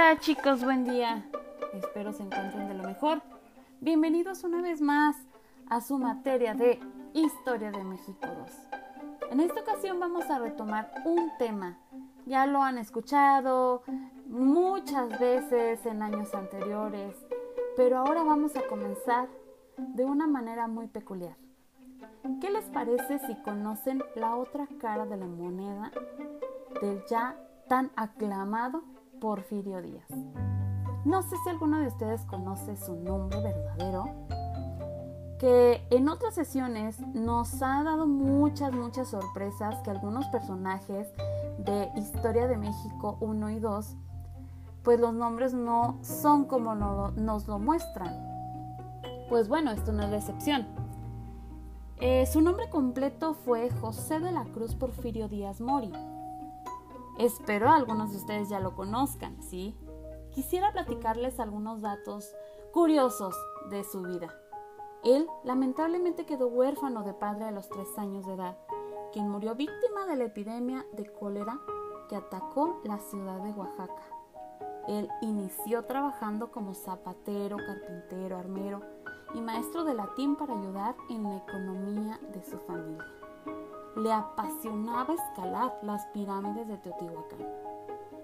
Hola chicos, buen día. Espero se encuentren de lo mejor. Bienvenidos una vez más a su materia de Historia de México 2. En esta ocasión vamos a retomar un tema. Ya lo han escuchado muchas veces en años anteriores, pero ahora vamos a comenzar de una manera muy peculiar. ¿Qué les parece si conocen la otra cara de la moneda del ya tan aclamado Porfirio Díaz? No sé si alguno de ustedes conoce su nombre verdadero, que en otras sesiones nos ha dado muchas, muchas sorpresas que algunos personajes de Historia de México 1 y 2, pues los nombres no son como nos lo muestran. Pues bueno, esto no es la excepción. Eh, su nombre completo fue José de la Cruz Porfirio Díaz Mori. Espero algunos de ustedes ya lo conozcan, ¿sí? Quisiera platicarles algunos datos curiosos de su vida. Él lamentablemente quedó huérfano de padre a los tres años de edad, quien murió víctima de la epidemia de cólera que atacó la ciudad de Oaxaca. Él inició trabajando como zapatero, carpintero, armero, y maestro de latín para ayudar en la economía de su familia. Le apasionaba escalar las pirámides de Teotihuacán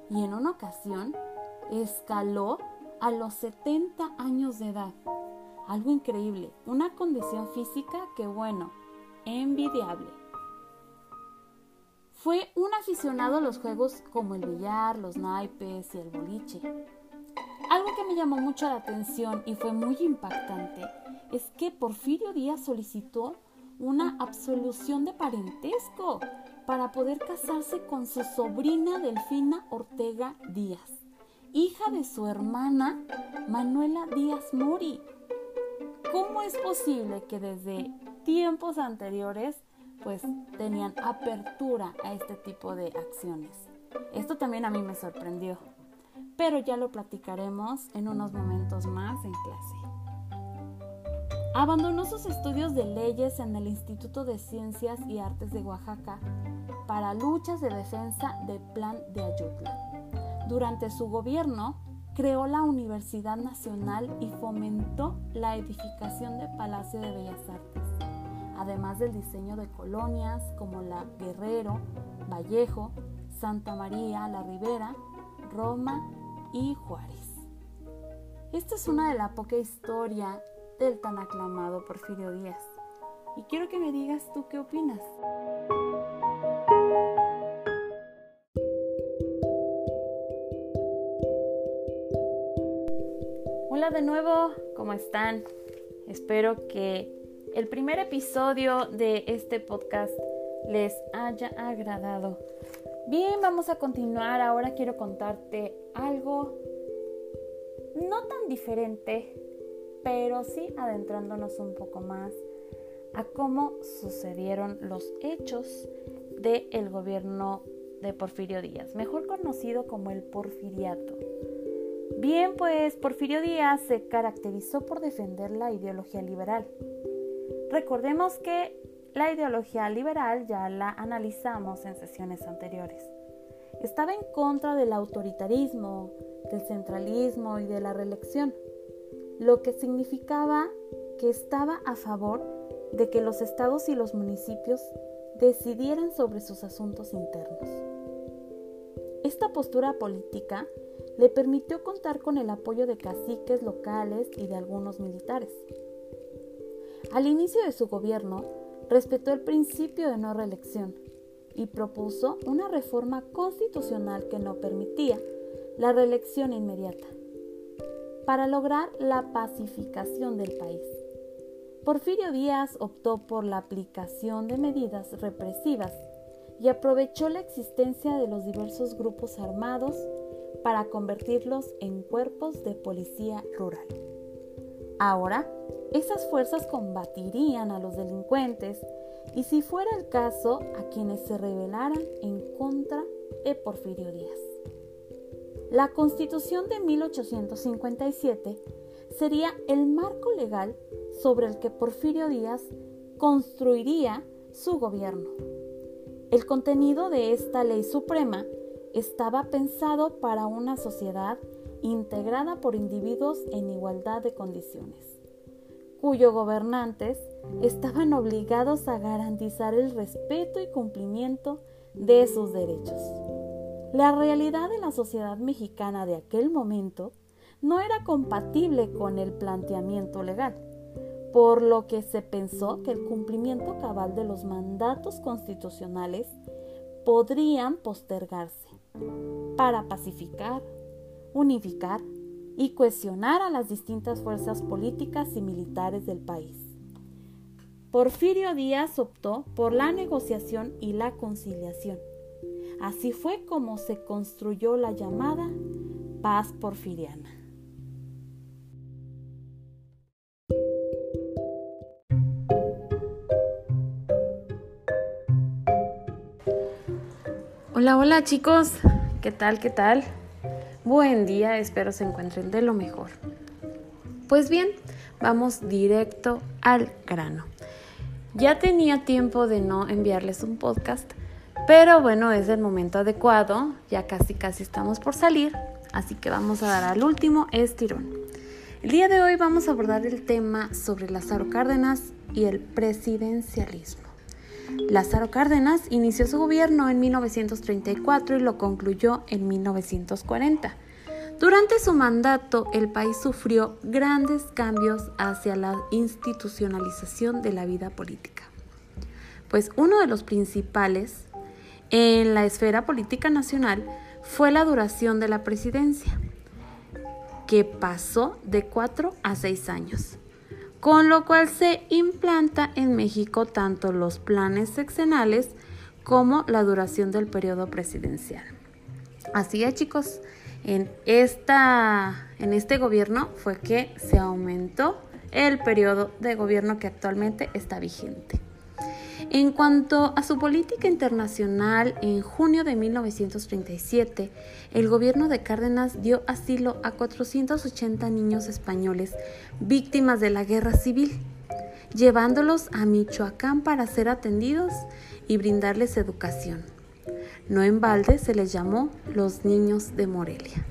y en una ocasión escaló a los 70 años de edad. Algo increíble, una condición física que bueno, envidiable. Fue un aficionado a los juegos como el billar, los naipes y el boliche. Algo que me llamó mucho la atención y fue muy impactante es que Porfirio Díaz solicitó una absolución de parentesco para poder casarse con su sobrina Delfina Ortega Díaz, hija de su hermana Manuela Díaz Mori. ¿Cómo es posible que desde tiempos anteriores pues tenían apertura a este tipo de acciones? Esto también a mí me sorprendió pero ya lo platicaremos en unos momentos más en clase. Abandonó sus estudios de leyes en el Instituto de Ciencias y Artes de Oaxaca para luchas de defensa del Plan de Ayutla. Durante su gobierno, creó la Universidad Nacional y fomentó la edificación de Palacio de Bellas Artes, además del diseño de colonias como la Guerrero, Vallejo, Santa María, La Ribera, Roma y Juárez. Esta es una de la poca historia del tan aclamado Porfirio Díaz. Y quiero que me digas tú qué opinas. Hola de nuevo, ¿cómo están? Espero que el primer episodio de este podcast les haya agradado. Bien, vamos a continuar. Ahora quiero contarte algo no tan diferente, pero sí adentrándonos un poco más a cómo sucedieron los hechos del el gobierno de Porfirio Díaz, mejor conocido como el porfiriato. Bien, pues Porfirio Díaz se caracterizó por defender la ideología liberal. Recordemos que la ideología liberal ya la analizamos en sesiones anteriores. Estaba en contra del autoritarismo, del centralismo y de la reelección, lo que significaba que estaba a favor de que los estados y los municipios decidieran sobre sus asuntos internos. Esta postura política le permitió contar con el apoyo de caciques locales y de algunos militares. Al inicio de su gobierno, respetó el principio de no reelección y propuso una reforma constitucional que no permitía la reelección inmediata para lograr la pacificación del país. Porfirio Díaz optó por la aplicación de medidas represivas y aprovechó la existencia de los diversos grupos armados para convertirlos en cuerpos de policía rural. Ahora, esas fuerzas combatirían a los delincuentes y si fuera el caso, a quienes se rebelaran en contra de Porfirio Díaz. La Constitución de 1857 sería el marco legal sobre el que Porfirio Díaz construiría su gobierno. El contenido de esta ley suprema estaba pensado para una sociedad integrada por individuos en igualdad de condiciones, cuyos gobernantes estaban obligados a garantizar el respeto y cumplimiento de sus derechos. La realidad de la sociedad mexicana de aquel momento no era compatible con el planteamiento legal, por lo que se pensó que el cumplimiento cabal de los mandatos constitucionales podrían postergarse para pacificar, unificar y cohesionar a las distintas fuerzas políticas y militares del país. Porfirio Díaz optó por la negociación y la conciliación Así fue como se construyó la llamada paz porfiriana. Hola, hola chicos, ¿qué tal? ¿Qué tal? Buen día, espero se encuentren de lo mejor. Pues bien, vamos directo al grano. Ya tenía tiempo de no enviarles un podcast, pero bueno, es el momento adecuado, ya casi casi estamos por salir, así que vamos a dar al último estirón. El día de hoy vamos a abordar el tema sobre Lázaro Cárdenas y el presidencialismo. Lázaro Cárdenas inició su gobierno en 1934 y lo concluyó en 1940. Durante su mandato, el país sufrió grandes cambios hacia la institucionalización de la vida política. Pues uno de los principales en la esfera política nacional fue la duración de la presidencia, que pasó de cuatro a seis años, con lo cual se implanta en México tanto los planes sexenales como la duración del periodo presidencial. Así es, chicos, en, esta, en este gobierno fue que se aumentó el periodo de gobierno que actualmente está vigente. En cuanto a su política internacional, en junio de 1937, el gobierno de Cárdenas dio asilo a 480 niños españoles víctimas de la guerra civil, llevándolos a Michoacán para ser atendidos y brindarles educación. No en balde se les llamó los niños de Morelia.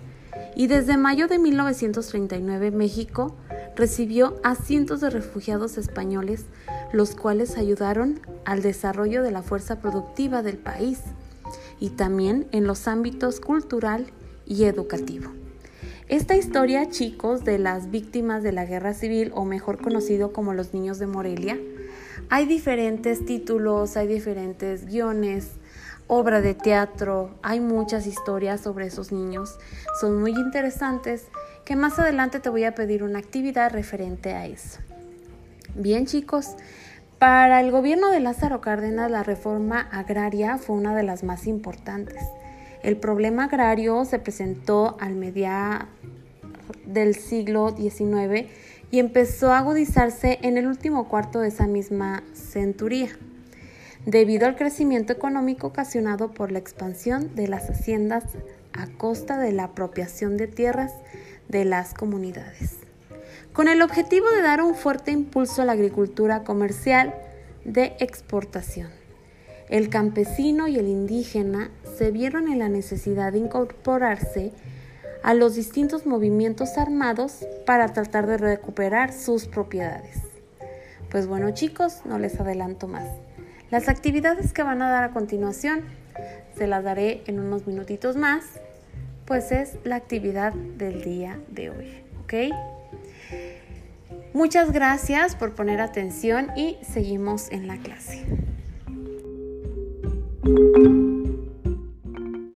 Y desde mayo de 1939 México recibió a cientos de refugiados españoles los cuales ayudaron al desarrollo de la fuerza productiva del país y también en los ámbitos cultural y educativo. Esta historia, chicos, de las víctimas de la guerra civil, o mejor conocido como los niños de Morelia, hay diferentes títulos, hay diferentes guiones, obra de teatro, hay muchas historias sobre esos niños, son muy interesantes, que más adelante te voy a pedir una actividad referente a eso. Bien chicos, para el gobierno de Lázaro Cárdenas la reforma agraria fue una de las más importantes. El problema agrario se presentó al media del siglo XIX y empezó a agudizarse en el último cuarto de esa misma centuría, debido al crecimiento económico ocasionado por la expansión de las haciendas a costa de la apropiación de tierras de las comunidades con el objetivo de dar un fuerte impulso a la agricultura comercial de exportación. El campesino y el indígena se vieron en la necesidad de incorporarse a los distintos movimientos armados para tratar de recuperar sus propiedades. Pues bueno chicos, no les adelanto más. Las actividades que van a dar a continuación se las daré en unos minutitos más, pues es la actividad del día de hoy, ¿ok? Muchas gracias por poner atención y seguimos en la clase.